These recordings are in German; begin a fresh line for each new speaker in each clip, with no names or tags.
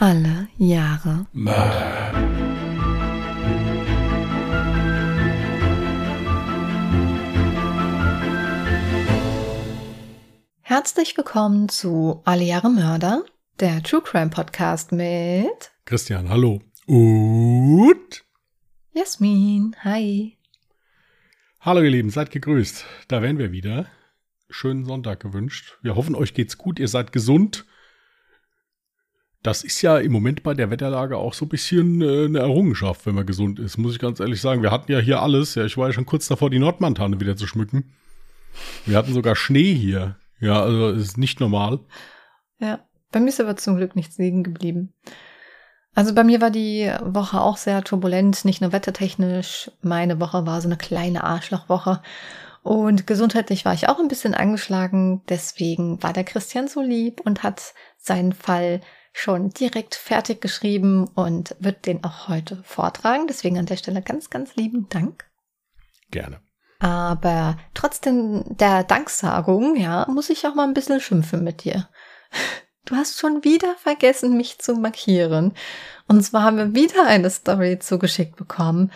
Alle Jahre
Mörder.
Herzlich willkommen zu Alle Jahre Mörder, der True Crime Podcast mit
Christian, hallo. Und
Jasmin. Hi.
hallo ihr Lieben, seid gegrüßt. Da wären wir wieder. Schönen Sonntag gewünscht. Wir hoffen, euch geht's gut, ihr seid gesund. Das ist ja im Moment bei der Wetterlage auch so ein bisschen äh, eine Errungenschaft, wenn man gesund ist, muss ich ganz ehrlich sagen. Wir hatten ja hier alles. Ja, ich war ja schon kurz davor, die Nordmantanne wieder zu schmücken. Wir hatten sogar Schnee hier. Ja, also ist nicht normal.
Ja, bei mir ist aber zum Glück nichts liegen geblieben. Also bei mir war die Woche auch sehr turbulent, nicht nur wettertechnisch. Meine Woche war so eine kleine Arschlochwoche. Und gesundheitlich war ich auch ein bisschen angeschlagen. Deswegen war der Christian so lieb und hat seinen Fall schon direkt fertig geschrieben und wird den auch heute vortragen. Deswegen an der Stelle ganz, ganz lieben Dank.
Gerne.
Aber trotzdem der Danksagung, ja, muss ich auch mal ein bisschen schimpfen mit dir. Du hast schon wieder vergessen, mich zu markieren. Und zwar haben wir wieder eine Story zugeschickt bekommen,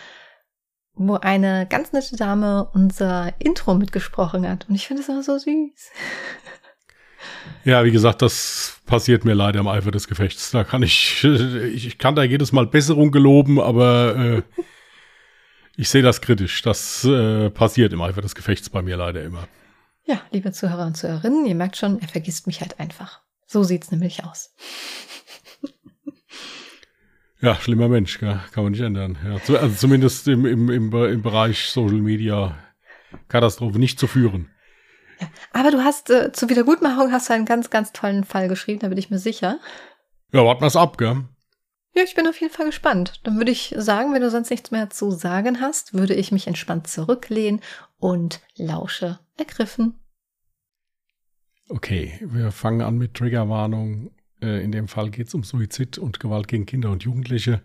wo eine ganz nette Dame unser Intro mitgesprochen hat. Und ich finde es immer so süß.
Ja, wie gesagt, das passiert mir leider im Eifer des Gefechts. Da kann ich, ich kann da jedes Mal Besserung geloben, aber äh, ich sehe das kritisch. Das äh, passiert im Eifer des Gefechts bei mir leider immer.
Ja, liebe Zuhörer und Zuhörerinnen, ihr merkt schon, er vergisst mich halt einfach. So sieht's nämlich aus.
Ja, schlimmer Mensch, gell? kann man nicht ändern. Ja, also zumindest im, im, im, im Bereich Social Media Katastrophe nicht zu führen.
Ja, aber du hast äh, zur Wiedergutmachung hast du einen ganz, ganz tollen Fall geschrieben, da bin ich mir sicher.
Ja, warten wir's ab, gell?
Ja, ich bin auf jeden Fall gespannt. Dann würde ich sagen, wenn du sonst nichts mehr zu sagen hast, würde ich mich entspannt zurücklehnen und lausche ergriffen.
Okay, wir fangen an mit Triggerwarnung. Äh, in dem Fall geht es um Suizid und Gewalt gegen Kinder und Jugendliche.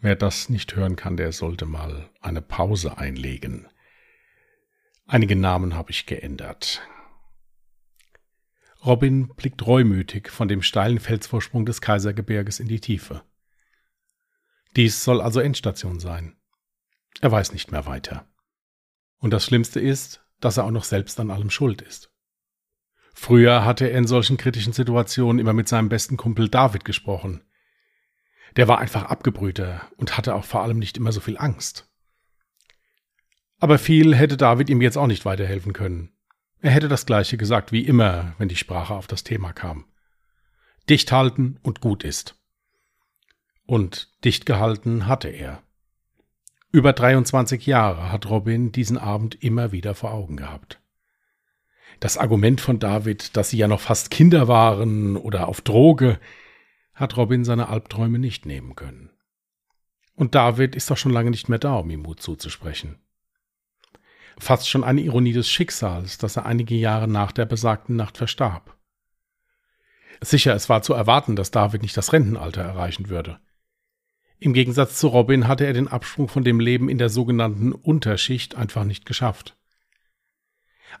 Wer das nicht hören kann, der sollte mal eine Pause einlegen. Einige Namen habe ich geändert. Robin blickt reumütig von dem steilen Felsvorsprung des Kaisergebirges in die Tiefe. Dies soll also Endstation sein. Er weiß nicht mehr weiter. Und das Schlimmste ist, dass er auch noch selbst an allem schuld ist. Früher hatte er in solchen kritischen Situationen immer mit seinem besten Kumpel David gesprochen. Der war einfach abgebrühter und hatte auch vor allem nicht immer so viel Angst. Aber viel hätte David ihm jetzt auch nicht weiterhelfen können. Er hätte das gleiche gesagt wie immer, wenn die Sprache auf das Thema kam. Dicht halten und gut ist. Und dicht gehalten hatte er. Über 23 Jahre hat Robin diesen Abend immer wieder vor Augen gehabt. Das Argument von David, dass sie ja noch fast Kinder waren oder auf Droge, hat Robin seine Albträume nicht nehmen können. Und David ist doch schon lange nicht mehr da, um ihm Mut zuzusprechen. Fast schon eine Ironie des Schicksals, dass er einige Jahre nach der besagten Nacht verstarb. Sicher, es war zu erwarten, dass David nicht das Rentenalter erreichen würde. Im Gegensatz zu Robin hatte er den Absprung von dem Leben in der sogenannten Unterschicht einfach nicht geschafft.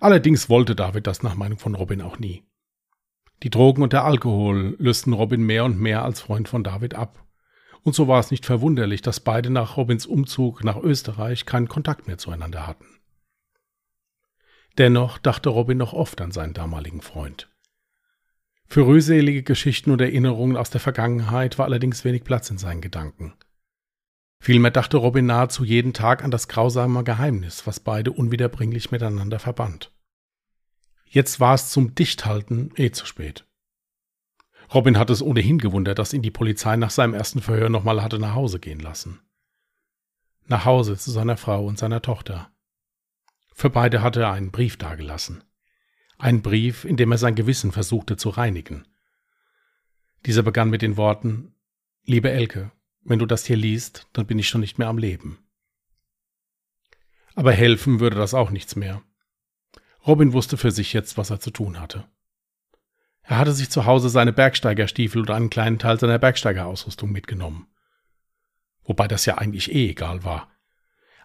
Allerdings wollte David das nach Meinung von Robin auch nie. Die Drogen und der Alkohol lösten Robin mehr und mehr als Freund von David ab. Und so war es nicht verwunderlich, dass beide nach Robins Umzug nach Österreich keinen Kontakt mehr zueinander hatten. Dennoch dachte Robin noch oft an seinen damaligen Freund. Für rühselige Geschichten und Erinnerungen aus der Vergangenheit war allerdings wenig Platz in seinen Gedanken. Vielmehr dachte Robin nahezu jeden Tag an das grausame Geheimnis, was beide unwiederbringlich miteinander verband. Jetzt war es zum Dichthalten eh zu spät. Robin hatte es ohnehin gewundert, dass ihn die Polizei nach seinem ersten Verhör nochmal hatte nach Hause gehen lassen. Nach Hause zu seiner Frau und seiner Tochter. Für beide hatte er einen Brief dagelassen. Ein Brief, in dem er sein Gewissen versuchte zu reinigen. Dieser begann mit den Worten Liebe Elke, wenn du das hier liest, dann bin ich schon nicht mehr am Leben. Aber helfen würde das auch nichts mehr. Robin wusste für sich jetzt, was er zu tun hatte. Er hatte sich zu Hause seine Bergsteigerstiefel und einen kleinen Teil seiner Bergsteigerausrüstung mitgenommen. Wobei das ja eigentlich eh egal war.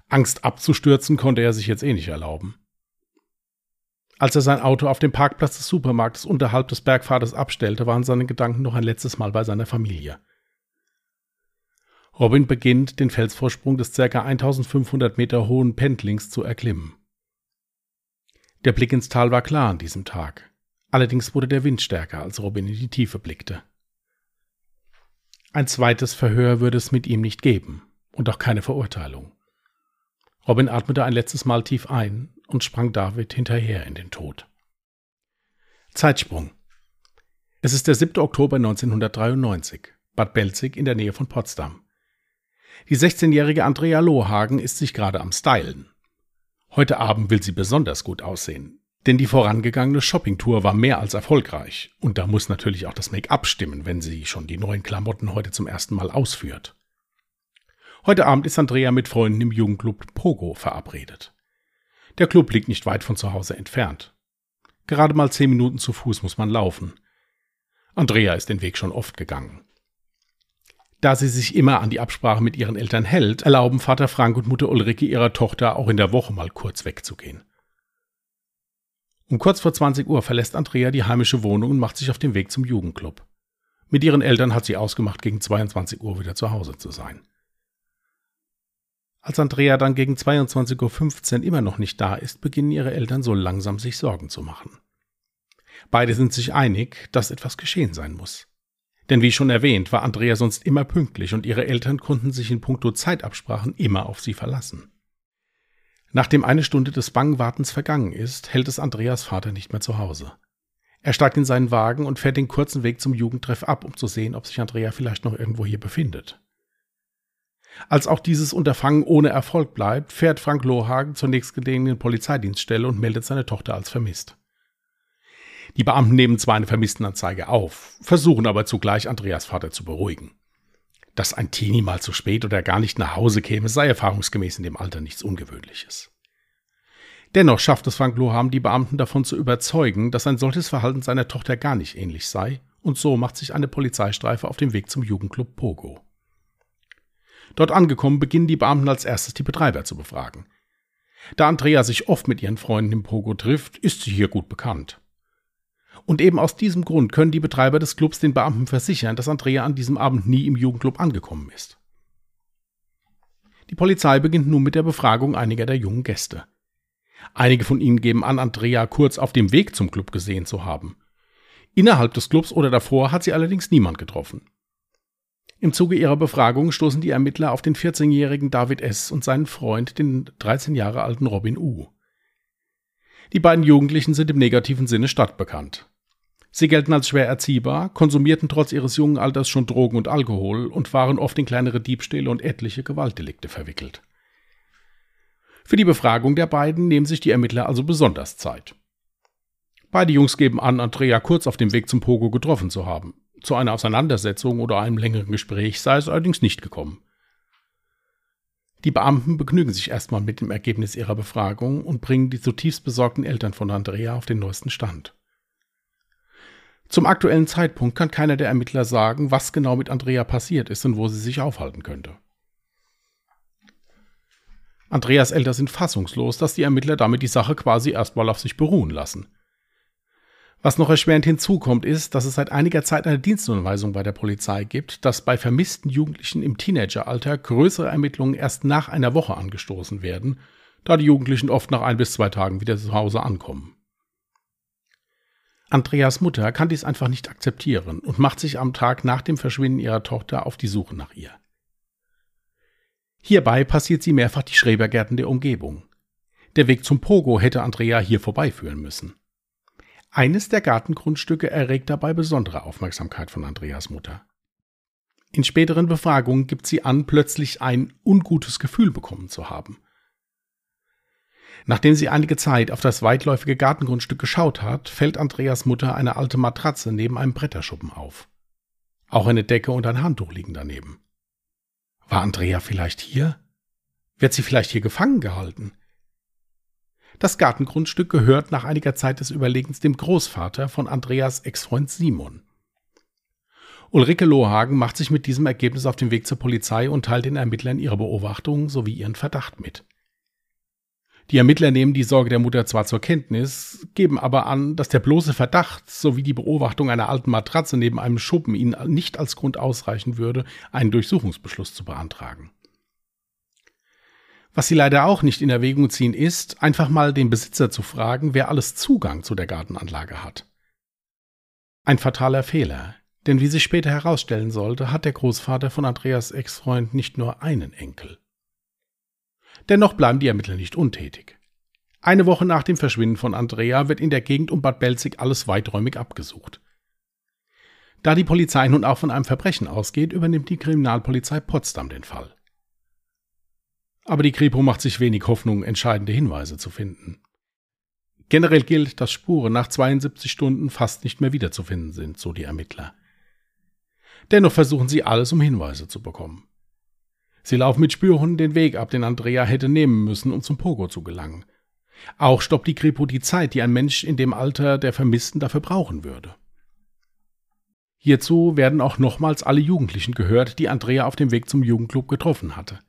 Angst abzustürzen konnte er sich jetzt eh nicht erlauben. Als er sein Auto auf dem Parkplatz des Supermarktes unterhalb des Bergpfades abstellte, waren seine Gedanken noch ein letztes Mal bei seiner Familie. Robin beginnt, den Felsvorsprung des ca. 1500 Meter hohen Pendlings zu erklimmen. Der Blick ins Tal war klar an diesem Tag. Allerdings wurde der Wind stärker, als Robin in die Tiefe blickte. Ein zweites Verhör würde es mit ihm nicht geben und auch keine Verurteilung. Robin atmete ein letztes Mal tief ein und sprang David hinterher in den Tod. Zeitsprung. Es ist der 7. Oktober 1993, Bad Belzig in der Nähe von Potsdam. Die 16-jährige Andrea Lohagen ist sich gerade am Stylen. Heute Abend will sie besonders gut aussehen, denn die vorangegangene Shoppingtour war mehr als erfolgreich und da muss natürlich auch das Make-up stimmen, wenn sie schon die neuen Klamotten heute zum ersten Mal ausführt. Heute Abend ist Andrea mit Freunden im Jugendclub Pogo verabredet. Der Club liegt nicht weit von zu Hause entfernt. Gerade mal zehn Minuten zu Fuß muss man laufen. Andrea ist den Weg schon oft gegangen. Da sie sich immer an die Absprache mit ihren Eltern hält, erlauben Vater Frank und Mutter Ulrike ihrer Tochter auch in der Woche mal kurz wegzugehen. Um kurz vor 20 Uhr verlässt Andrea die heimische Wohnung und macht sich auf den Weg zum Jugendclub. Mit ihren Eltern hat sie ausgemacht, gegen 22 Uhr wieder zu Hause zu sein. Als Andrea dann gegen 22.15 Uhr immer noch nicht da ist, beginnen ihre Eltern so langsam sich Sorgen zu machen. Beide sind sich einig, dass etwas geschehen sein muss. Denn wie schon erwähnt, war Andrea sonst immer pünktlich und ihre Eltern konnten sich in puncto Zeitabsprachen immer auf sie verlassen. Nachdem eine Stunde des bangen Wartens vergangen ist, hält es Andreas Vater nicht mehr zu Hause. Er steigt in seinen Wagen und fährt den kurzen Weg zum Jugendtreff ab, um zu sehen, ob sich Andrea vielleicht noch irgendwo hier befindet. Als auch dieses Unterfangen ohne Erfolg bleibt, fährt Frank Lohagen zur nächstgelegenen Polizeidienststelle und meldet seine Tochter als vermisst. Die Beamten nehmen zwar eine Vermisstenanzeige auf, versuchen aber zugleich Andreas Vater zu beruhigen. Dass ein Teenie mal zu spät oder gar nicht nach Hause käme, sei erfahrungsgemäß in dem Alter nichts Ungewöhnliches. Dennoch schafft es Frank Loham, die Beamten davon zu überzeugen, dass ein solches Verhalten seiner Tochter gar nicht ähnlich sei, und so macht sich eine Polizeistreife auf den Weg zum Jugendclub Pogo. Dort angekommen beginnen die Beamten als erstes die Betreiber zu befragen. Da Andrea sich oft mit ihren Freunden im Pogo trifft, ist sie hier gut bekannt. Und eben aus diesem Grund können die Betreiber des Clubs den Beamten versichern, dass Andrea an diesem Abend nie im Jugendclub angekommen ist. Die Polizei beginnt nun mit der Befragung einiger der jungen Gäste. Einige von ihnen geben an, Andrea kurz auf dem Weg zum Club gesehen zu haben. Innerhalb des Clubs oder davor hat sie allerdings niemand getroffen. Im Zuge ihrer Befragung stoßen die Ermittler auf den 14-jährigen David S. und seinen Freund, den 13 Jahre alten Robin U. Die beiden Jugendlichen sind im negativen Sinne stadtbekannt. Sie gelten als schwer erziehbar, konsumierten trotz ihres jungen Alters schon Drogen und Alkohol und waren oft in kleinere Diebstähle und etliche Gewaltdelikte verwickelt. Für die Befragung der beiden nehmen sich die Ermittler also besonders Zeit. Beide Jungs geben an, Andrea kurz auf dem Weg zum Pogo getroffen zu haben. Zu einer Auseinandersetzung oder einem längeren Gespräch sei es allerdings nicht gekommen. Die Beamten begnügen sich erstmal mit dem Ergebnis ihrer Befragung und bringen die zutiefst besorgten Eltern von Andrea auf den neuesten Stand. Zum aktuellen Zeitpunkt kann keiner der Ermittler sagen, was genau mit Andrea passiert ist und wo sie sich aufhalten könnte. Andreas Eltern sind fassungslos, dass die Ermittler damit die Sache quasi erstmal auf sich beruhen lassen. Was noch erschwerend hinzukommt, ist, dass es seit einiger Zeit eine Dienstunweisung bei der Polizei gibt, dass bei vermissten Jugendlichen im Teenageralter größere Ermittlungen erst nach einer Woche angestoßen werden, da die Jugendlichen oft nach ein bis zwei Tagen wieder zu Hause ankommen. Andreas Mutter kann dies einfach nicht akzeptieren und macht sich am Tag nach dem Verschwinden ihrer Tochter auf die Suche nach ihr. Hierbei passiert sie mehrfach die Schrebergärten der Umgebung. Der Weg zum Pogo hätte Andrea hier vorbeiführen müssen. Eines der Gartengrundstücke erregt dabei besondere Aufmerksamkeit von Andreas Mutter. In späteren Befragungen gibt sie an, plötzlich ein ungutes Gefühl bekommen zu haben. Nachdem sie einige Zeit auf das weitläufige Gartengrundstück geschaut hat, fällt Andreas Mutter eine alte Matratze neben einem Bretterschuppen auf. Auch eine Decke und ein Handtuch liegen daneben. War Andrea vielleicht hier? Wird sie vielleicht hier gefangen gehalten? Das Gartengrundstück gehört nach einiger Zeit des Überlegens dem Großvater von Andreas Ex-Freund Simon. Ulrike Lohagen macht sich mit diesem Ergebnis auf den Weg zur Polizei und teilt den Ermittlern ihre Beobachtungen sowie ihren Verdacht mit. Die Ermittler nehmen die Sorge der Mutter zwar zur Kenntnis, geben aber an, dass der bloße Verdacht sowie die Beobachtung einer alten Matratze neben einem Schuppen ihnen nicht als Grund ausreichen würde, einen Durchsuchungsbeschluss zu beantragen. Was sie leider auch nicht in Erwägung ziehen, ist, einfach mal den Besitzer zu fragen, wer alles Zugang zu der Gartenanlage hat. Ein fataler Fehler, denn wie sich später herausstellen sollte, hat der Großvater von Andreas Ex-Freund nicht nur einen Enkel. Dennoch bleiben die Ermittler nicht untätig. Eine Woche nach dem Verschwinden von Andrea wird in der Gegend um Bad Belzig alles weiträumig abgesucht. Da die Polizei nun auch von einem Verbrechen ausgeht, übernimmt die Kriminalpolizei Potsdam den Fall. Aber die Kripo macht sich wenig Hoffnung, entscheidende Hinweise zu finden. Generell gilt, dass Spuren nach 72 Stunden fast nicht mehr wiederzufinden sind, so die Ermittler. Dennoch versuchen sie alles, um Hinweise zu bekommen. Sie laufen mit Spürhunden den Weg ab, den Andrea hätte nehmen müssen, um zum Pogo zu gelangen. Auch stoppt die Kripo die Zeit, die ein Mensch in dem Alter der Vermissten dafür brauchen würde. Hierzu werden auch nochmals alle Jugendlichen gehört, die Andrea auf dem Weg zum Jugendclub getroffen hatte.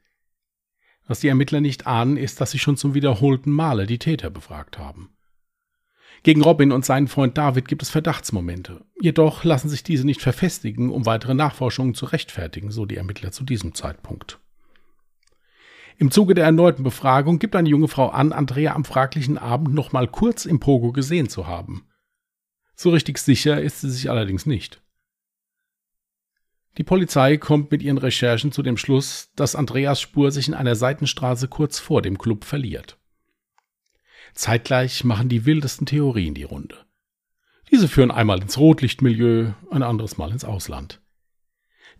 Was die Ermittler nicht ahnen, ist, dass sie schon zum wiederholten Male die Täter befragt haben. Gegen Robin und seinen Freund David gibt es Verdachtsmomente. Jedoch lassen sich diese nicht verfestigen, um weitere Nachforschungen zu rechtfertigen, so die Ermittler zu diesem Zeitpunkt. Im Zuge der erneuten Befragung gibt eine junge Frau an, Andrea am fraglichen Abend noch mal kurz im Pogo gesehen zu haben. So richtig sicher ist sie sich allerdings nicht. Die Polizei kommt mit ihren Recherchen zu dem Schluss, dass Andreas Spur sich in einer Seitenstraße kurz vor dem Club verliert. Zeitgleich machen die wildesten Theorien die Runde. Diese führen einmal ins Rotlichtmilieu, ein anderes Mal ins Ausland.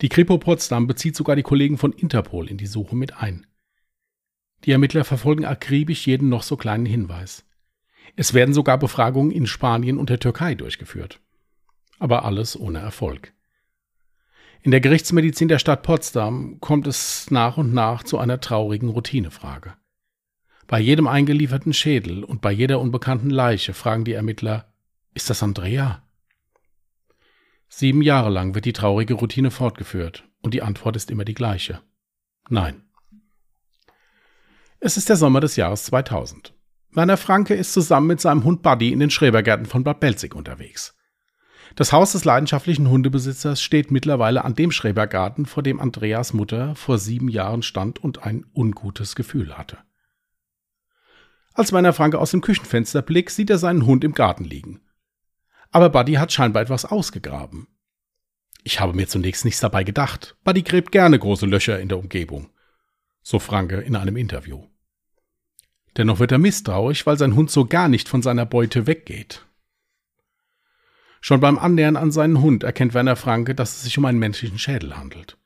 Die Kripo Potsdam bezieht sogar die Kollegen von Interpol in die Suche mit ein. Die Ermittler verfolgen akribisch jeden noch so kleinen Hinweis. Es werden sogar Befragungen in Spanien und der Türkei durchgeführt. Aber alles ohne Erfolg. In der Gerichtsmedizin der Stadt Potsdam kommt es nach und nach zu einer traurigen Routinefrage. Bei jedem eingelieferten Schädel und bei jeder unbekannten Leiche fragen die Ermittler, ist das Andrea? Sieben Jahre lang wird die traurige Routine fortgeführt und die Antwort ist immer die gleiche. Nein. Es ist der Sommer des Jahres 2000. Werner Franke ist zusammen mit seinem Hund Buddy in den Schrebergärten von Bad Belzig unterwegs. Das Haus des leidenschaftlichen Hundebesitzers steht mittlerweile an dem Schrebergarten, vor dem Andreas Mutter vor sieben Jahren stand und ein ungutes Gefühl hatte. Als Werner Franke aus dem Küchenfenster blickt, sieht er seinen Hund im Garten liegen. Aber Buddy hat scheinbar etwas ausgegraben. Ich habe mir zunächst nichts dabei gedacht. Buddy gräbt gerne große Löcher in der Umgebung. So Franke in einem Interview. Dennoch wird er misstrauisch, weil sein Hund so gar nicht von seiner Beute weggeht. Schon beim Annähern an seinen Hund erkennt Werner Franke, dass es sich um einen menschlichen Schädel handelt.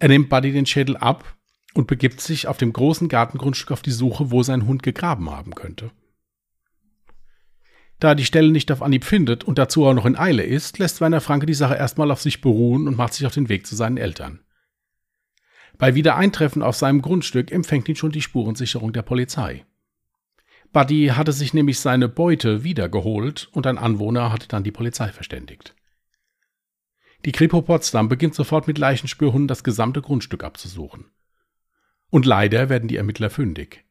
Er nimmt Buddy den Schädel ab und begibt sich auf dem großen Gartengrundstück auf die Suche, wo sein Hund gegraben haben könnte. Da er die Stelle nicht auf Anhieb findet und dazu auch noch in Eile ist, lässt Werner Franke die Sache erstmal auf sich beruhen und macht sich auf den Weg zu seinen Eltern. Bei Wiedereintreffen auf seinem Grundstück empfängt ihn schon die Spurensicherung der Polizei. Buddy hatte sich nämlich seine Beute wiedergeholt und ein Anwohner hatte dann die Polizei verständigt. Die Kripo Potsdam beginnt sofort mit Leichenspürhunden das gesamte Grundstück abzusuchen. Und leider werden die Ermittler fündig.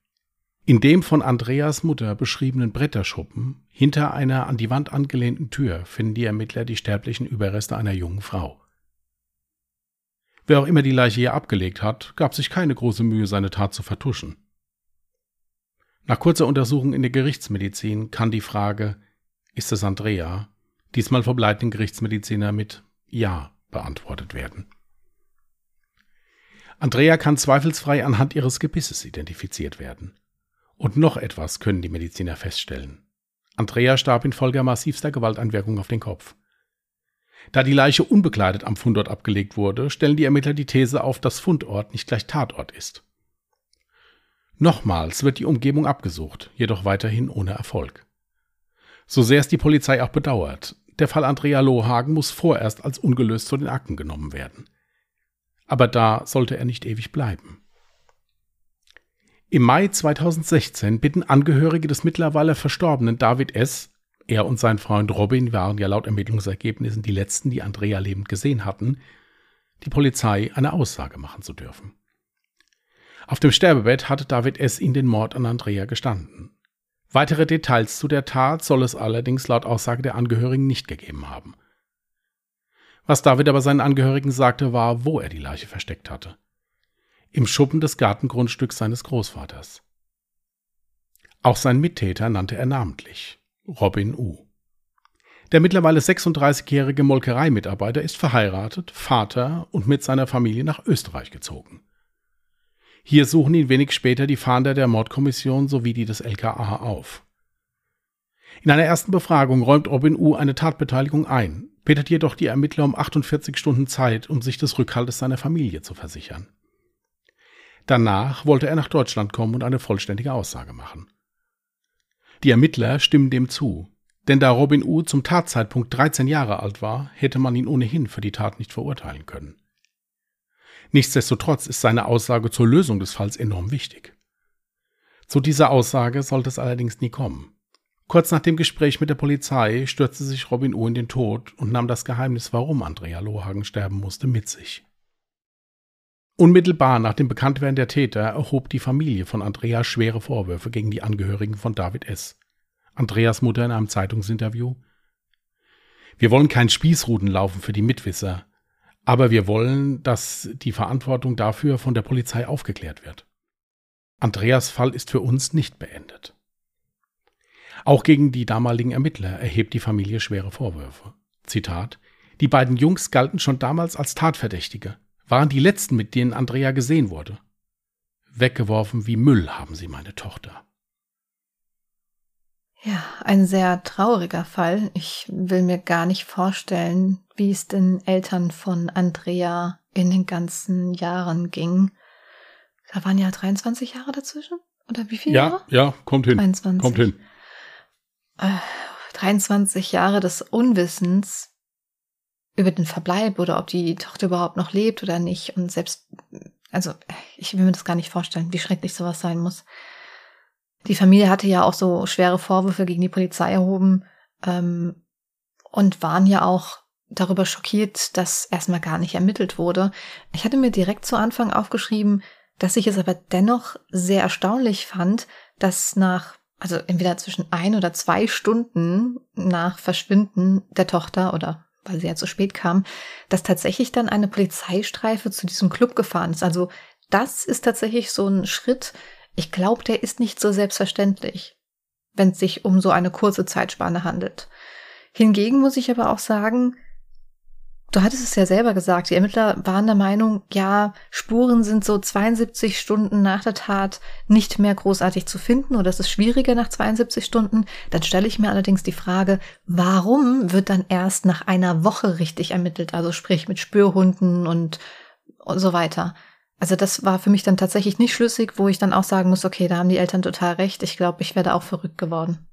In dem von Andreas Mutter beschriebenen Bretterschuppen, hinter einer an die Wand angelehnten Tür, finden die Ermittler die sterblichen Überreste einer jungen Frau. Wer auch immer die Leiche hier abgelegt hat, gab sich keine große Mühe, seine Tat zu vertuschen. Nach kurzer Untersuchung in der Gerichtsmedizin kann die Frage, ist es Andrea, diesmal vom leitenden Gerichtsmediziner mit Ja beantwortet werden. Andrea kann zweifelsfrei anhand ihres Gebisses identifiziert werden. Und noch etwas können die Mediziner feststellen. Andrea starb infolge massivster Gewalteinwirkung auf den Kopf. Da die Leiche unbekleidet am Fundort abgelegt wurde, stellen die Ermittler die These auf, dass Fundort nicht gleich Tatort ist. Nochmals wird die Umgebung abgesucht, jedoch weiterhin ohne Erfolg. So sehr es die Polizei auch bedauert, der Fall Andrea Lohagen muss vorerst als ungelöst zu den Akten genommen werden aber da sollte er nicht ewig bleiben. Im Mai 2016 bitten Angehörige des mittlerweile verstorbenen David S., er und sein Freund Robin waren ja laut Ermittlungsergebnissen die letzten, die Andrea lebend gesehen hatten, die Polizei eine Aussage machen zu dürfen. Auf dem Sterbebett hatte David S. ihn den Mord an Andrea gestanden. Weitere Details zu der Tat soll es allerdings laut Aussage der Angehörigen nicht gegeben haben. Was David aber seinen Angehörigen sagte, war, wo er die Leiche versteckt hatte. Im Schuppen des Gartengrundstücks seines Großvaters. Auch seinen Mittäter nannte er namentlich, Robin U. Der mittlerweile 36-jährige Molkereimitarbeiter ist verheiratet, Vater und mit seiner Familie nach Österreich gezogen. Hier suchen ihn wenig später die Fahnder der Mordkommission sowie die des LKA auf. In einer ersten Befragung räumt Robin U. eine Tatbeteiligung ein, bittet jedoch die Ermittler um 48 Stunden Zeit, um sich des Rückhaltes seiner Familie zu versichern. Danach wollte er nach Deutschland kommen und eine vollständige Aussage machen. Die Ermittler stimmen dem zu, denn da Robin U. zum Tatzeitpunkt 13 Jahre alt war, hätte man ihn ohnehin für die Tat nicht verurteilen können. Nichtsdestotrotz ist seine Aussage zur Lösung des Falls enorm wichtig. Zu dieser Aussage sollte es allerdings nie kommen. Kurz nach dem Gespräch mit der Polizei stürzte sich Robin U. in den Tod und nahm das Geheimnis, warum Andrea Lohagen sterben musste, mit sich. Unmittelbar nach dem Bekanntwerden der Täter erhob die Familie von Andrea schwere Vorwürfe gegen die Angehörigen von David S. Andreas Mutter in einem Zeitungsinterview. Wir wollen kein Spießruten laufen für die Mitwisser. Aber wir wollen, dass die Verantwortung dafür von der Polizei aufgeklärt wird. Andreas Fall ist für uns nicht beendet. Auch gegen die damaligen Ermittler erhebt die Familie schwere Vorwürfe. Zitat Die beiden Jungs galten schon damals als Tatverdächtige, waren die letzten, mit denen Andrea gesehen wurde. Weggeworfen wie Müll haben sie meine Tochter.
Ja, ein sehr trauriger Fall. Ich will mir gar nicht vorstellen, wie es den Eltern von Andrea in den ganzen Jahren ging. Da waren ja 23 Jahre dazwischen? Oder wie viele
ja,
Jahre?
Ja, kommt hin.
23.
Kommt hin.
Äh, 23 Jahre des Unwissens über den Verbleib oder ob die Tochter überhaupt noch lebt oder nicht. Und selbst, also ich will mir das gar nicht vorstellen, wie schrecklich sowas sein muss. Die Familie hatte ja auch so schwere Vorwürfe gegen die Polizei erhoben ähm, und waren ja auch darüber schockiert, dass erstmal gar nicht ermittelt wurde. Ich hatte mir direkt zu Anfang aufgeschrieben, dass ich es aber dennoch sehr erstaunlich fand, dass nach, also entweder zwischen ein oder zwei Stunden nach Verschwinden der Tochter oder weil sie ja zu spät kam, dass tatsächlich dann eine Polizeistreife zu diesem Club gefahren ist. Also das ist tatsächlich so ein Schritt, ich glaube, der ist nicht so selbstverständlich, wenn es sich um so eine kurze Zeitspanne handelt. Hingegen muss ich aber auch sagen, du hattest es ja selber gesagt, die Ermittler waren der Meinung, ja, Spuren sind so 72 Stunden nach der Tat nicht mehr großartig zu finden oder es ist schwieriger nach 72 Stunden. Dann stelle ich mir allerdings die Frage, warum wird dann erst nach einer Woche richtig ermittelt, also sprich mit Spürhunden und, und so weiter. Also das war für mich dann tatsächlich nicht schlüssig, wo ich dann auch sagen muss, okay, da haben die Eltern total recht. Ich glaube, ich werde auch verrückt geworden.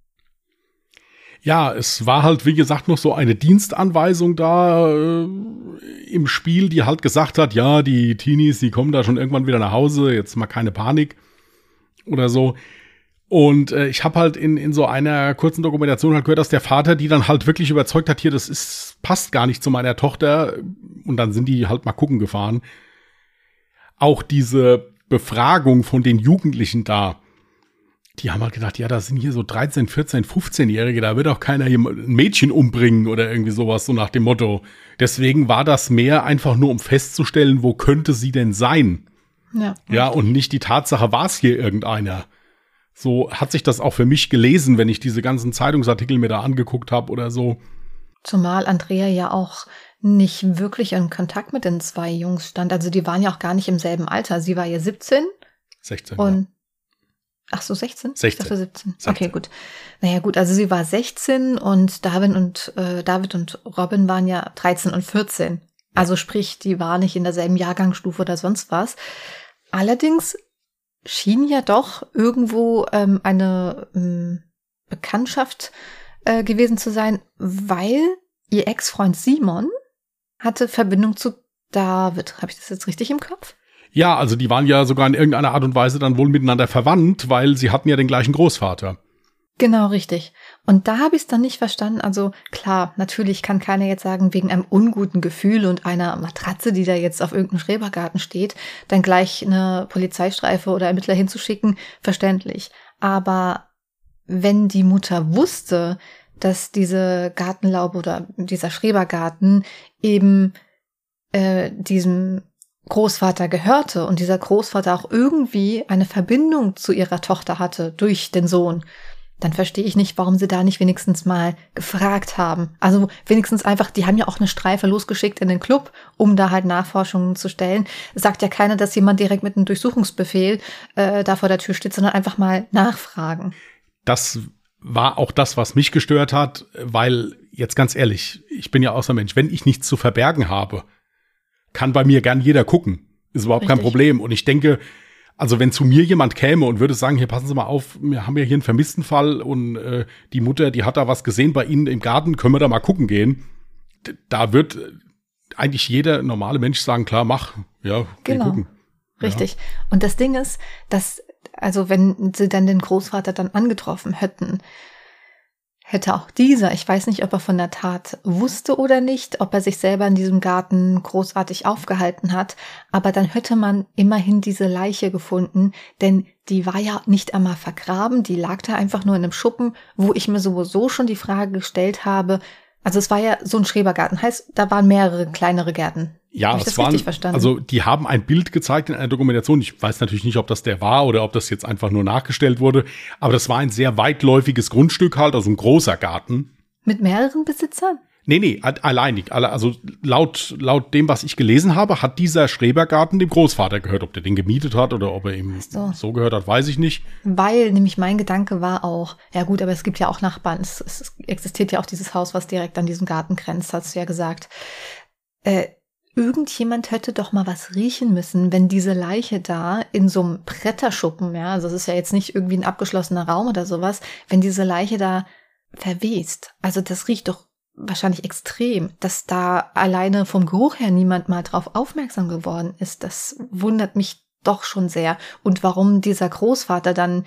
Ja, es war halt, wie gesagt, noch so eine Dienstanweisung da äh, im Spiel, die halt gesagt hat, ja, die Teenies, die kommen da schon irgendwann wieder nach Hause, jetzt mal keine Panik oder so. Und äh, ich habe halt in, in so einer kurzen Dokumentation halt gehört, dass der Vater die dann halt wirklich überzeugt hat, hier, das ist, passt gar nicht zu meiner Tochter. Und dann sind die halt mal gucken gefahren auch diese Befragung von den Jugendlichen da, die haben halt gedacht, ja, da sind hier so 13, 14, 15-Jährige, da wird auch keiner hier ein Mädchen umbringen oder irgendwie sowas, so nach dem Motto. Deswegen war das mehr einfach nur, um festzustellen, wo könnte sie denn sein? Ja. Ja, und nicht die Tatsache, war es hier irgendeiner. So hat sich das auch für mich gelesen, wenn ich diese ganzen Zeitungsartikel mir da angeguckt habe oder so.
Zumal Andrea ja auch nicht wirklich in Kontakt mit den zwei Jungs stand. Also die waren ja auch gar nicht im selben Alter. Sie war ja 17.
16.
Und ja. Ach so, 16?
16.
Ich dachte 17. 16. Okay, gut. Naja, gut, also sie war 16 und David und äh, David und Robin waren ja 13 und 14. Also sprich, die waren nicht in derselben Jahrgangsstufe oder sonst was. Allerdings schien ja doch irgendwo ähm, eine ähm, Bekanntschaft äh, gewesen zu sein, weil ihr Ex-Freund Simon hatte Verbindung zu David. Habe ich das jetzt richtig im Kopf?
Ja, also die waren ja sogar in irgendeiner Art und Weise dann wohl miteinander verwandt, weil sie hatten ja den gleichen Großvater.
Genau, richtig. Und da habe ich es dann nicht verstanden. Also klar, natürlich kann keiner jetzt sagen, wegen einem unguten Gefühl und einer Matratze, die da jetzt auf irgendeinem Schrebergarten steht, dann gleich eine Polizeistreife oder Ermittler hinzuschicken, verständlich. Aber wenn die Mutter wusste, dass diese Gartenlaube oder dieser Schrebergarten eben äh, diesem Großvater gehörte und dieser Großvater auch irgendwie eine Verbindung zu ihrer Tochter hatte durch den Sohn, dann verstehe ich nicht, warum sie da nicht wenigstens mal gefragt haben. Also wenigstens einfach, die haben ja auch eine Streife losgeschickt in den Club, um da halt Nachforschungen zu stellen. Es sagt ja keiner, dass jemand direkt mit einem Durchsuchungsbefehl äh, da vor der Tür steht, sondern einfach mal nachfragen.
Das war auch das, was mich gestört hat, weil jetzt ganz ehrlich, ich bin ja außer Mensch, wenn ich nichts zu verbergen habe, kann bei mir gern jeder gucken. Ist überhaupt Richtig. kein Problem. Und ich denke, also wenn zu mir jemand käme und würde sagen, hier passen Sie mal auf, wir haben ja hier einen vermissten Fall und äh, die Mutter, die hat da was gesehen bei Ihnen im Garten, können wir da mal gucken gehen. Da wird eigentlich jeder normale Mensch sagen, klar, mach, ja, geh genau. gucken.
Richtig. Ja. Und das Ding ist, dass, also wenn sie dann den Großvater dann angetroffen hätten, hätte auch dieser, ich weiß nicht, ob er von der Tat wusste oder nicht, ob er sich selber in diesem Garten großartig aufgehalten hat, aber dann hätte man immerhin diese Leiche gefunden, denn die war ja nicht einmal vergraben, die lag da einfach nur in einem Schuppen, wo ich mir sowieso schon die Frage gestellt habe, also es war ja so ein Schrebergarten, heißt, da waren mehrere kleinere Gärten.
Ja, es waren, also die haben ein Bild gezeigt in einer Dokumentation. Ich weiß natürlich nicht, ob das der war oder ob das jetzt einfach nur nachgestellt wurde. Aber das war ein sehr weitläufiges Grundstück halt, also ein großer Garten.
Mit mehreren Besitzern?
Nee, nee, alleinig. Also laut, laut dem, was ich gelesen habe, hat dieser Schrebergarten dem Großvater gehört. Ob der den gemietet hat oder ob er ihm so. so gehört hat, weiß ich nicht.
Weil nämlich mein Gedanke war auch, ja gut, aber es gibt ja auch Nachbarn. Es, es existiert ja auch dieses Haus, was direkt an diesem Garten grenzt, hast du ja gesagt. Äh, irgendjemand hätte doch mal was riechen müssen, wenn diese Leiche da in so einem Bretterschuppen, ja, also es ist ja jetzt nicht irgendwie ein abgeschlossener Raum oder sowas, wenn diese Leiche da verwest. Also das riecht doch wahrscheinlich extrem, dass da alleine vom Geruch her niemand mal drauf aufmerksam geworden ist. Das wundert mich doch schon sehr. Und warum dieser Großvater dann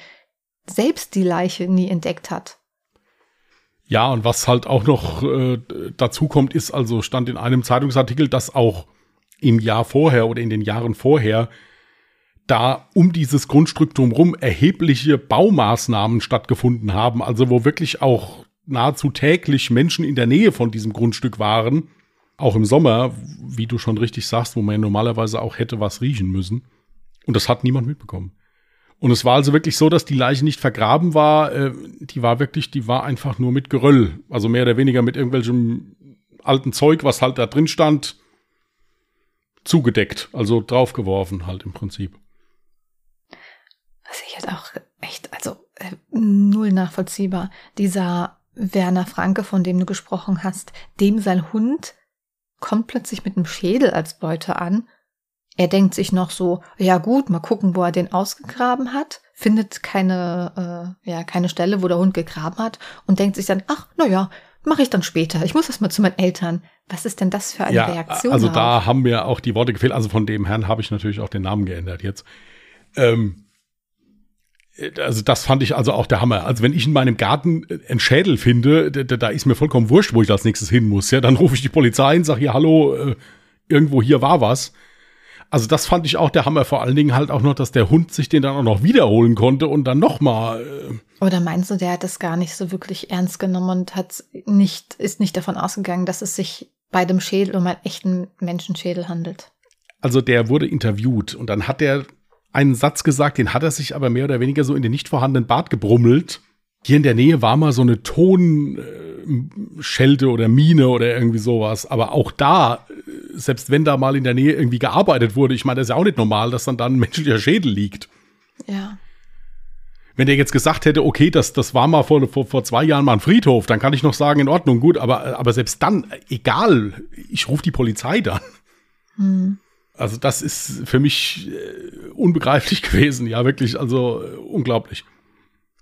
selbst die Leiche nie entdeckt hat.
Ja, und was halt auch noch äh, dazu kommt, ist also stand in einem Zeitungsartikel, dass auch im Jahr vorher oder in den Jahren vorher da um dieses Grundstück drumherum erhebliche Baumaßnahmen stattgefunden haben, also wo wirklich auch nahezu täglich Menschen in der Nähe von diesem Grundstück waren, auch im Sommer, wie du schon richtig sagst, wo man ja normalerweise auch hätte was riechen müssen. Und das hat niemand mitbekommen. Und es war also wirklich so, dass die Leiche nicht vergraben war. Äh, die war wirklich, die war einfach nur mit Geröll. Also mehr oder weniger mit irgendwelchem alten Zeug, was halt da drin stand, zugedeckt. Also draufgeworfen halt im Prinzip.
Was ich jetzt auch echt, also äh, null nachvollziehbar. Dieser Werner Franke, von dem du gesprochen hast, dem sein Hund kommt plötzlich mit einem Schädel als Beute an er denkt sich noch so, ja gut, mal gucken, wo er den ausgegraben hat, findet keine, äh, ja, keine Stelle, wo der Hund gegraben hat und denkt sich dann, ach, na ja, mache ich dann später. Ich muss das mal zu meinen Eltern. Was ist denn das für eine ja, Reaktion?
Also da haben mir auch die Worte gefehlt. Also von dem Herrn habe ich natürlich auch den Namen geändert jetzt. Ähm, also das fand ich also auch der Hammer. Also wenn ich in meinem Garten einen Schädel finde, da, ist mir vollkommen wurscht, wo ich als nächstes hin muss. Ja, dann rufe ich die Polizei und sage hier, hallo, äh, irgendwo hier war was. Also das fand ich auch der Hammer. Vor allen Dingen halt auch noch, dass der Hund sich den dann auch noch wiederholen konnte und dann noch mal.
Äh Oder meinst du, der hat das gar nicht so wirklich ernst genommen und hat nicht, ist nicht davon ausgegangen, dass es sich bei dem Schädel um einen echten Menschenschädel handelt?
Also der wurde interviewt und dann hat er einen Satz gesagt, den hat er sich aber mehr oder weniger so in den nicht vorhandenen Bart gebrummelt. Hier in der Nähe war mal so eine Tonschelte oder Mine oder irgendwie sowas. Aber auch da selbst wenn da mal in der Nähe irgendwie gearbeitet wurde, ich meine, das ist ja auch nicht normal, dass dann da ein menschlicher Schädel liegt.
Ja.
Wenn der jetzt gesagt hätte, okay, das, das war mal vor, vor, vor zwei Jahren mal ein Friedhof, dann kann ich noch sagen, in Ordnung, gut, aber, aber selbst dann, egal, ich rufe die Polizei dann. Hm. Also das ist für mich äh, unbegreiflich gewesen, ja, wirklich, also äh, unglaublich.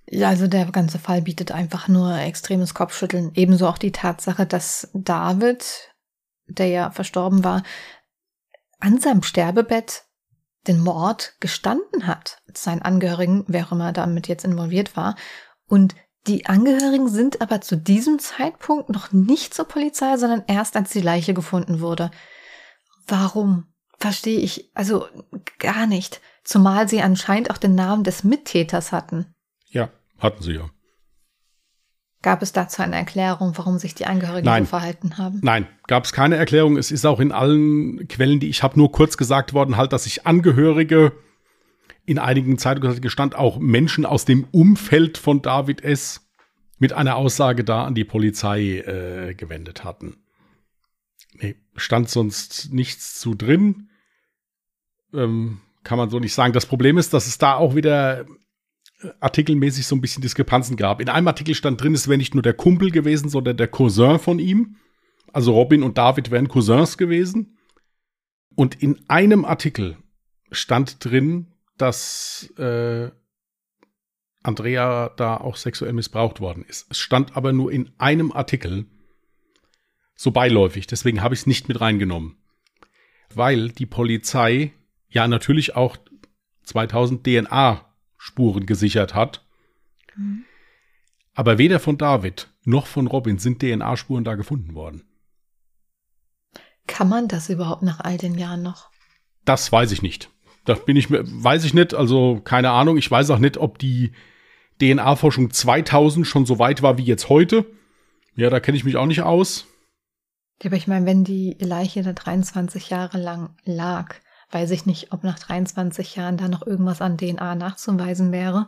Ja, also der ganze Fall bietet einfach nur extremes Kopfschütteln. Ebenso auch die Tatsache, dass David der ja verstorben war, an seinem Sterbebett den Mord gestanden hat, seinen Angehörigen, wer auch immer damit jetzt involviert war, und Die Angehörigen sind aber zu diesem Zeitpunkt noch nicht zur Polizei, sondern erst als die Leiche gefunden wurde. Warum? Verstehe ich also gar nicht. Zumal sie anscheinend auch den Namen des Mittäters hatten.
Ja, hatten sie ja.
Gab es dazu eine Erklärung, warum sich die Angehörigen
Nein.
so verhalten haben?
Nein, gab es keine Erklärung. Es ist auch in allen Quellen, die ich habe, nur kurz gesagt worden, halt, dass sich Angehörige in einigen Zeitungen gestand, auch Menschen aus dem Umfeld von David S. mit einer Aussage da an die Polizei äh, gewendet hatten. Nee, stand sonst nichts zu drin. Ähm, kann man so nicht sagen. Das Problem ist, dass es da auch wieder artikelmäßig so ein bisschen Diskrepanzen gab. In einem Artikel stand drin, es wäre nicht nur der Kumpel gewesen, sondern der Cousin von ihm. Also Robin und David wären Cousins gewesen. Und in einem Artikel stand drin, dass äh, Andrea da auch sexuell missbraucht worden ist. Es stand aber nur in einem Artikel so beiläufig. Deswegen habe ich es nicht mit reingenommen. Weil die Polizei ja natürlich auch 2000 DNA Spuren gesichert hat. Mhm. Aber weder von David noch von Robin sind DNA-Spuren da gefunden worden.
Kann man das überhaupt nach all den Jahren noch?
Das weiß ich nicht. Das bin ich mir, weiß ich nicht, also keine Ahnung. Ich weiß auch nicht, ob die DNA-Forschung 2000 schon so weit war wie jetzt heute. Ja, da kenne ich mich auch nicht aus.
Ja, aber ich meine, wenn die Leiche da 23 Jahre lang lag, weiß ich nicht, ob nach 23 Jahren da noch irgendwas an DNA nachzuweisen wäre.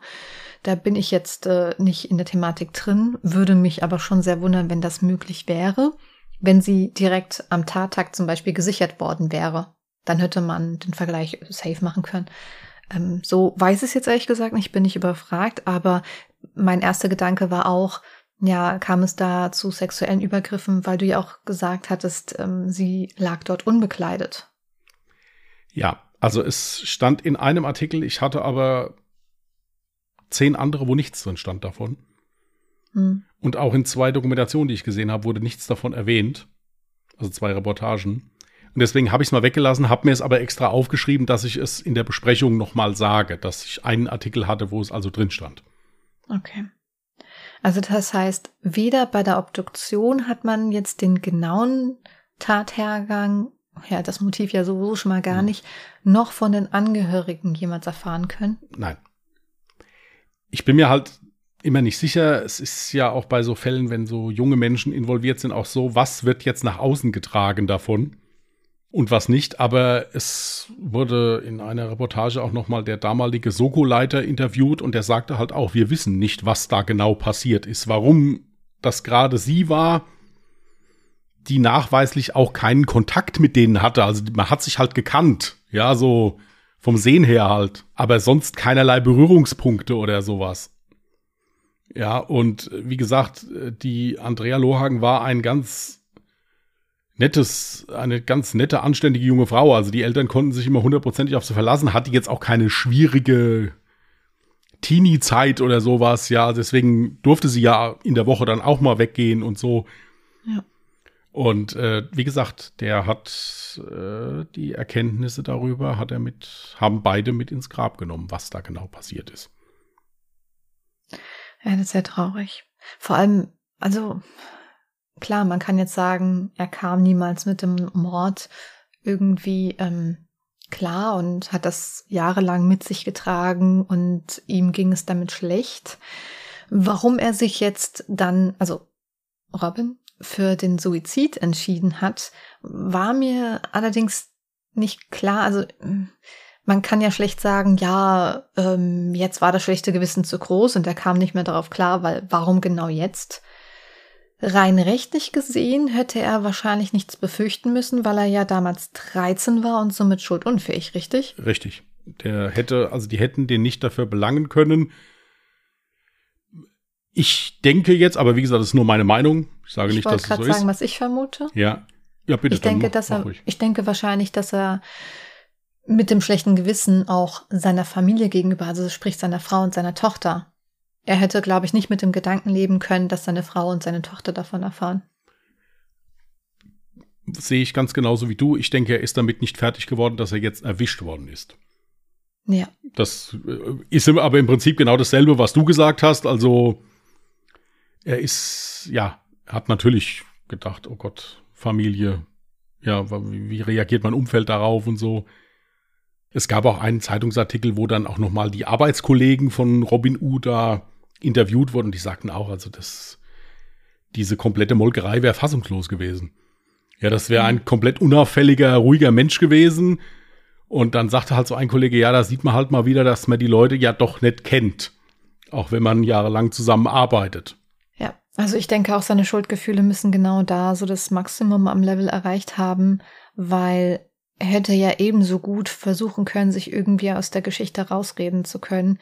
Da bin ich jetzt äh, nicht in der Thematik drin, würde mich aber schon sehr wundern, wenn das möglich wäre. Wenn sie direkt am Tattag zum Beispiel gesichert worden wäre, dann hätte man den Vergleich safe machen können. Ähm, so weiß ich es jetzt ehrlich gesagt nicht, bin ich überfragt, aber mein erster Gedanke war auch, ja, kam es da zu sexuellen Übergriffen, weil du ja auch gesagt hattest, ähm, sie lag dort unbekleidet.
Ja, also es stand in einem Artikel, ich hatte aber zehn andere, wo nichts drin stand davon. Hm. Und auch in zwei Dokumentationen, die ich gesehen habe, wurde nichts davon erwähnt. Also zwei Reportagen. Und deswegen habe ich es mal weggelassen, habe mir es aber extra aufgeschrieben, dass ich es in der Besprechung nochmal sage, dass ich einen Artikel hatte, wo es also drin stand.
Okay. Also das heißt, weder bei der Obduktion hat man jetzt den genauen Tathergang ja, das Motiv ja sowieso schon mal gar hm. nicht, noch von den Angehörigen jemals erfahren können?
Nein. Ich bin mir halt immer nicht sicher. Es ist ja auch bei so Fällen, wenn so junge Menschen involviert sind, auch so, was wird jetzt nach außen getragen davon und was nicht. Aber es wurde in einer Reportage auch nochmal der damalige Soko-Leiter interviewt und der sagte halt auch, wir wissen nicht, was da genau passiert ist. Warum das gerade sie war, die nachweislich auch keinen Kontakt mit denen hatte. Also man hat sich halt gekannt. Ja, so vom Sehen her halt. Aber sonst keinerlei Berührungspunkte oder sowas. Ja, und wie gesagt, die Andrea Lohagen war ein ganz nettes, eine ganz nette, anständige junge Frau. Also die Eltern konnten sich immer hundertprozentig auf sie verlassen, hatte jetzt auch keine schwierige Teenie-Zeit oder sowas. Ja, deswegen durfte sie ja in der Woche dann auch mal weggehen und so. Ja. Und äh, wie gesagt, der hat äh, die Erkenntnisse darüber, hat er mit, haben beide mit ins Grab genommen, was da genau passiert ist.
Ja, das ist sehr traurig. Vor allem, also klar, man kann jetzt sagen, er kam niemals mit dem Mord irgendwie ähm, klar und hat das jahrelang mit sich getragen und ihm ging es damit schlecht. Warum er sich jetzt dann, also Robin, für den Suizid entschieden hat, war mir allerdings nicht klar. Also man kann ja schlecht sagen, ja, ähm, jetzt war das schlechte Gewissen zu groß und er kam nicht mehr darauf klar, weil warum genau jetzt? Rein rechtlich gesehen hätte er wahrscheinlich nichts befürchten müssen, weil er ja damals 13 war und somit schuldunfähig, richtig?
Richtig. Der hätte, also die hätten den nicht dafür belangen können, ich denke jetzt, aber wie gesagt, das ist nur meine Meinung. Ich sage ich nicht, dass es so sagen, ist. sagen,
was ich vermute.
Ja, ja, bitte.
Ich denke, dass er, ich denke wahrscheinlich, dass er mit dem schlechten Gewissen auch seiner Familie gegenüber, also sprich seiner Frau und seiner Tochter. Er hätte, glaube ich, nicht mit dem Gedanken leben können, dass seine Frau und seine Tochter davon erfahren.
Sehe ich ganz genauso wie du. Ich denke, er ist damit nicht fertig geworden, dass er jetzt erwischt worden ist.
Ja.
Das äh, ist aber im Prinzip genau dasselbe, was du gesagt hast. Also er ist, ja, hat natürlich gedacht, oh Gott, Familie, ja, wie, wie reagiert mein Umfeld darauf und so. Es gab auch einen Zeitungsartikel, wo dann auch nochmal die Arbeitskollegen von Robin U da interviewt wurden. Die sagten auch, also das, diese komplette Molkerei wäre fassungslos gewesen. Ja, das wäre ein komplett unauffälliger, ruhiger Mensch gewesen. Und dann sagte halt so ein Kollege, ja, da sieht man halt mal wieder, dass man die Leute ja doch nicht kennt. Auch wenn man jahrelang zusammenarbeitet.
Also ich denke auch seine Schuldgefühle müssen genau da so das Maximum am Level erreicht haben, weil er hätte ja ebenso gut versuchen können, sich irgendwie aus der Geschichte rausreden zu können.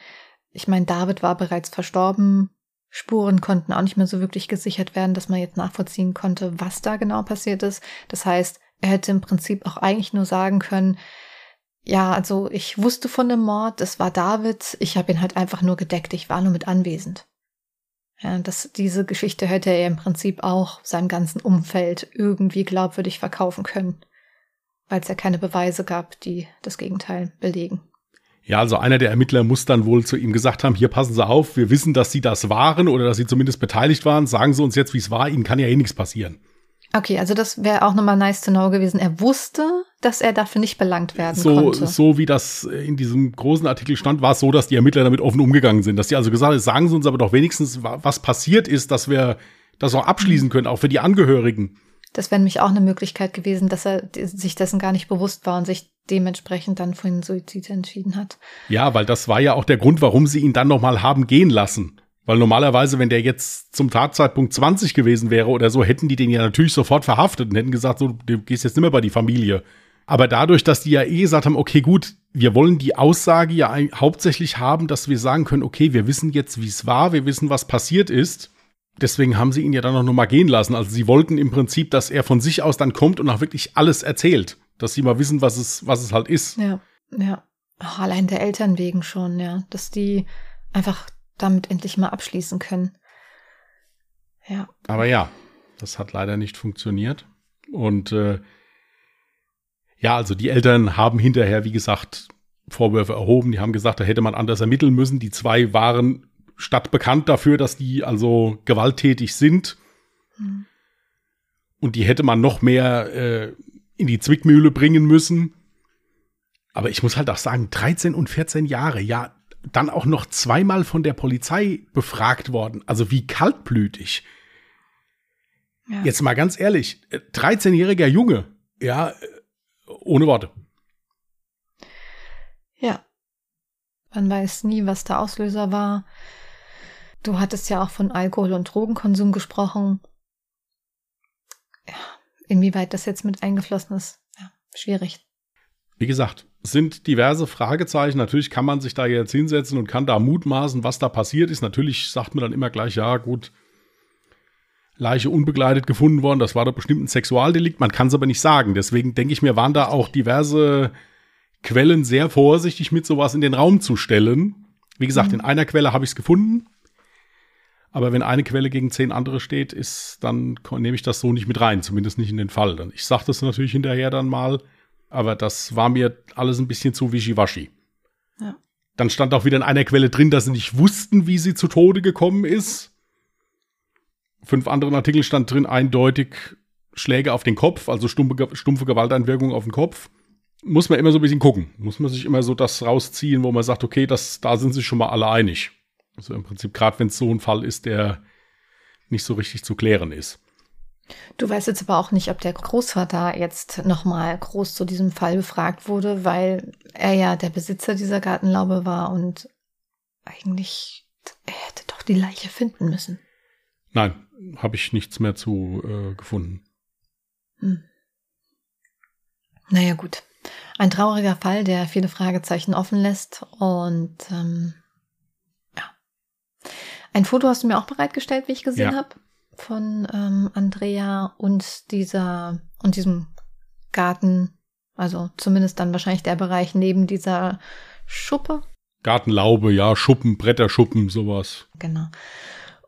Ich meine, David war bereits verstorben. Spuren konnten auch nicht mehr so wirklich gesichert werden, dass man jetzt nachvollziehen konnte, was da genau passiert ist. Das heißt, er hätte im Prinzip auch eigentlich nur sagen können, ja, also ich wusste von dem Mord, das war David, ich habe ihn halt einfach nur gedeckt, ich war nur mit anwesend. Ja, das, diese Geschichte hätte er im Prinzip auch seinem ganzen Umfeld irgendwie glaubwürdig verkaufen können, weil es ja keine Beweise gab, die das Gegenteil belegen.
Ja, also einer der Ermittler muss dann wohl zu ihm gesagt haben, hier passen Sie auf, wir wissen, dass Sie das waren oder dass Sie zumindest beteiligt waren, sagen Sie uns jetzt, wie es war, Ihnen kann ja eh nichts passieren.
Okay, also das wäre auch nochmal nice to know gewesen. Er wusste, dass er dafür nicht belangt werden
so,
konnte.
So wie das in diesem großen Artikel stand, war es so, dass die Ermittler damit offen umgegangen sind. Dass sie also gesagt haben, sagen Sie uns aber doch wenigstens, was passiert ist, dass wir das auch abschließen können, auch für die Angehörigen.
Das wäre nämlich auch eine Möglichkeit gewesen, dass er sich dessen gar nicht bewusst war und sich dementsprechend dann für den Suizid entschieden hat.
Ja, weil das war ja auch der Grund, warum sie ihn dann nochmal haben gehen lassen. Weil normalerweise, wenn der jetzt zum Tatzeitpunkt 20 gewesen wäre oder so, hätten die den ja natürlich sofort verhaftet und hätten gesagt, so, du gehst jetzt nicht mehr bei die Familie. Aber dadurch, dass die ja eh gesagt haben, okay, gut, wir wollen die Aussage ja hauptsächlich haben, dass wir sagen können, okay, wir wissen jetzt, wie es war, wir wissen, was passiert ist. Deswegen haben sie ihn ja dann auch noch mal gehen lassen. Also sie wollten im Prinzip, dass er von sich aus dann kommt und auch wirklich alles erzählt. Dass sie mal wissen, was es, was es halt ist.
Ja, ja. Oh, allein der Eltern wegen schon, ja. Dass die einfach damit endlich mal abschließen können. Ja.
Aber ja, das hat leider nicht funktioniert. Und äh, ja, also die Eltern haben hinterher, wie gesagt, Vorwürfe erhoben. Die haben gesagt, da hätte man anders ermitteln müssen. Die zwei waren stadtbekannt dafür, dass die also gewalttätig sind. Mhm. Und die hätte man noch mehr äh, in die Zwickmühle bringen müssen. Aber ich muss halt auch sagen, 13 und 14 Jahre, ja, dann auch noch zweimal von der Polizei befragt worden. Also wie kaltblütig. Ja. Jetzt mal ganz ehrlich, 13-jähriger Junge, ja, ohne Worte.
Ja. Man weiß nie, was der Auslöser war. Du hattest ja auch von Alkohol- und Drogenkonsum gesprochen. Ja, inwieweit das jetzt mit eingeflossen ist, ja, schwierig.
Wie gesagt, sind diverse Fragezeichen. Natürlich kann man sich da jetzt hinsetzen und kann da mutmaßen, was da passiert ist. Natürlich sagt man dann immer gleich, ja, gut, Leiche unbegleitet gefunden worden. Das war doch bestimmt ein Sexualdelikt. Man kann es aber nicht sagen. Deswegen denke ich mir, waren da auch diverse Quellen sehr vorsichtig mit sowas in den Raum zu stellen. Wie gesagt, mhm. in einer Quelle habe ich es gefunden. Aber wenn eine Quelle gegen zehn andere steht, ist, dann nehme ich das so nicht mit rein, zumindest nicht in den Fall. Ich sage das natürlich hinterher dann mal, aber das war mir alles ein bisschen zu wischiwaschi. Ja. Dann stand auch wieder in einer Quelle drin, dass sie nicht wussten, wie sie zu Tode gekommen ist. Fünf anderen Artikel stand drin eindeutig Schläge auf den Kopf, also stumpfe, stumpfe Gewalteinwirkung auf den Kopf. Muss man immer so ein bisschen gucken. Muss man sich immer so das rausziehen, wo man sagt, okay, das, da sind sich schon mal alle einig. Also im Prinzip, gerade wenn es so ein Fall ist, der nicht so richtig zu klären ist.
Du weißt jetzt aber auch nicht, ob der Großvater jetzt nochmal groß zu diesem Fall befragt wurde, weil er ja der Besitzer dieser Gartenlaube war und eigentlich, er hätte doch die Leiche finden müssen.
Nein, habe ich nichts mehr zu äh, gefunden. Hm.
Naja, gut. Ein trauriger Fall, der viele Fragezeichen offen lässt und ähm, ein Foto hast du mir auch bereitgestellt, wie ich gesehen ja. habe, von ähm, Andrea und dieser und diesem Garten. Also zumindest dann wahrscheinlich der Bereich neben dieser Schuppe.
Gartenlaube, ja, Schuppen, Bretterschuppen, sowas.
Genau.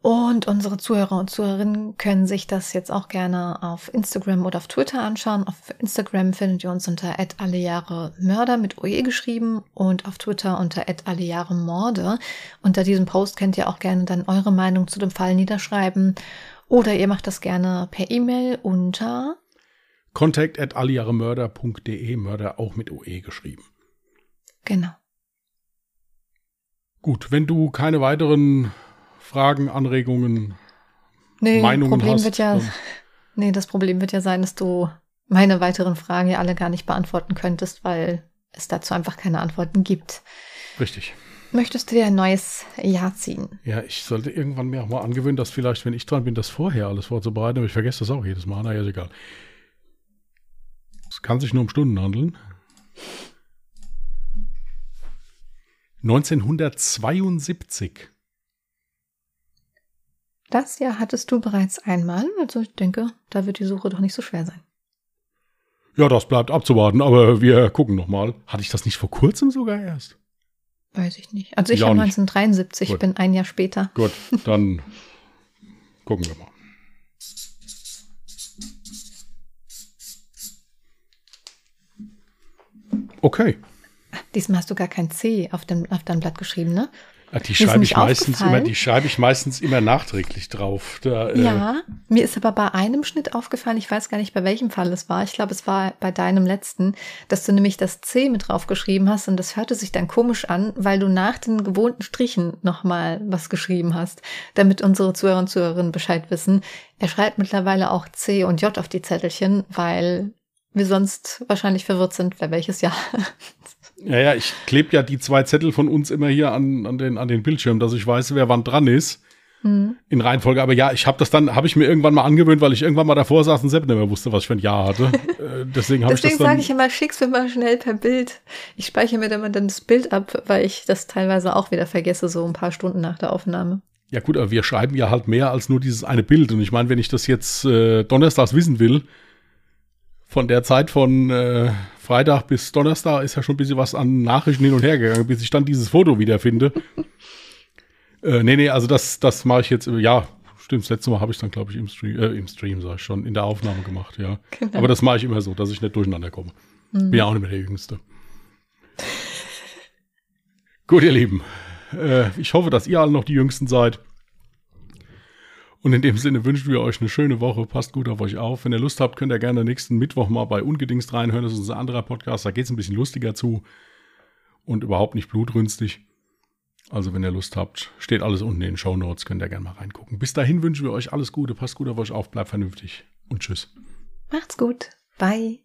Und unsere Zuhörer und Zuhörerinnen können sich das jetzt auch gerne auf Instagram oder auf Twitter anschauen. Auf Instagram findet ihr uns unter Mörder mit OE geschrieben und auf Twitter unter Morde. Unter diesem Post könnt ihr auch gerne dann eure Meinung zu dem Fall niederschreiben. Oder ihr macht das gerne per E-Mail unter
contact at allejahremörder.de, Mörder auch mit OE geschrieben.
Genau.
Gut, wenn du keine weiteren Fragen, Anregungen,
nee,
Meinungen
Problem
hast.
Wird ja, nee, das Problem wird ja sein, dass du meine weiteren Fragen ja alle gar nicht beantworten könntest, weil es dazu einfach keine Antworten gibt.
Richtig.
Möchtest du dir ein neues Jahr ziehen?
Ja, ich sollte irgendwann mir auch mal angewöhnen, dass vielleicht, wenn ich dran bin, das vorher alles vorzubereiten, aber ich vergesse das auch jedes Mal. Naja, ist egal. Es kann sich nur um Stunden handeln. 1972.
Das Jahr hattest du bereits einmal, also ich denke, da wird die Suche doch nicht so schwer sein.
Ja, das bleibt abzuwarten, aber wir gucken noch mal. Hatte ich das nicht vor kurzem sogar erst?
Weiß ich nicht. Also ich,
auch
habe
nicht.
1973,
Gut.
bin ein Jahr später.
Gut, dann gucken wir mal. Okay.
Diesmal hast du gar kein C auf, dem, auf dein Blatt geschrieben, ne?
Die schreibe ich meistens immer, die schreibe ich meistens immer nachträglich drauf. Da, äh,
Ja, mir ist aber bei einem Schnitt aufgefallen, ich weiß gar nicht, bei welchem Fall es war. Ich glaube, es war bei deinem letzten, dass du nämlich das C mit draufgeschrieben hast und das hörte sich dann komisch an, weil du nach den gewohnten Strichen nochmal was geschrieben hast, damit unsere Zuhörer und Zuhörerinnen Bescheid wissen. Er schreibt mittlerweile auch C und J auf die Zettelchen, weil wir sonst wahrscheinlich verwirrt sind, wer welches Jahr.
Ja, ja, ich klebe ja die zwei Zettel von uns immer hier an, an, den, an den Bildschirm, dass ich weiß, wer wann dran ist.
Hm.
In Reihenfolge. Aber ja, ich habe das dann, habe ich mir irgendwann mal angewöhnt, weil ich irgendwann mal davor saß und selbst nicht mehr wusste, was ich für ein Jahr hatte. äh, deswegen habe ich das
Deswegen sage ich immer, schick's mir mal schnell per Bild. Ich speichere mir dann dann das Bild ab, weil ich das teilweise auch wieder vergesse, so ein paar Stunden nach der Aufnahme.
Ja gut, aber wir schreiben ja halt mehr als nur dieses eine Bild. Und ich meine, wenn ich das jetzt äh, donnerstags wissen will, von der Zeit von äh, Freitag bis Donnerstag ist ja schon ein bisschen was an Nachrichten hin und her gegangen, bis ich dann dieses Foto wiederfinde. äh, nee, nee, also das, das mache ich jetzt, ja, stimmt, das letzte Mal habe ich dann, glaube ich, im Stream, äh, im Stream, sag ich schon, in der Aufnahme gemacht, ja.
Genau.
Aber das mache ich immer so, dass ich nicht durcheinander komme. Bin ja auch nicht mehr der Jüngste. Gut, ihr Lieben. Äh, ich hoffe, dass ihr alle noch die Jüngsten seid. Und in dem Sinne wünschen wir euch eine schöne Woche. Passt gut auf euch auf. Wenn ihr Lust habt, könnt ihr gerne nächsten Mittwoch mal bei Ungedingst reinhören. Das ist unser anderer Podcast. Da geht es ein bisschen lustiger zu und überhaupt nicht blutrünstig. Also, wenn ihr Lust habt, steht alles unten in den Show Notes. Könnt ihr gerne mal reingucken. Bis dahin wünschen wir euch alles Gute. Passt gut auf euch auf. Bleibt vernünftig. Und tschüss.
Macht's gut. Bye.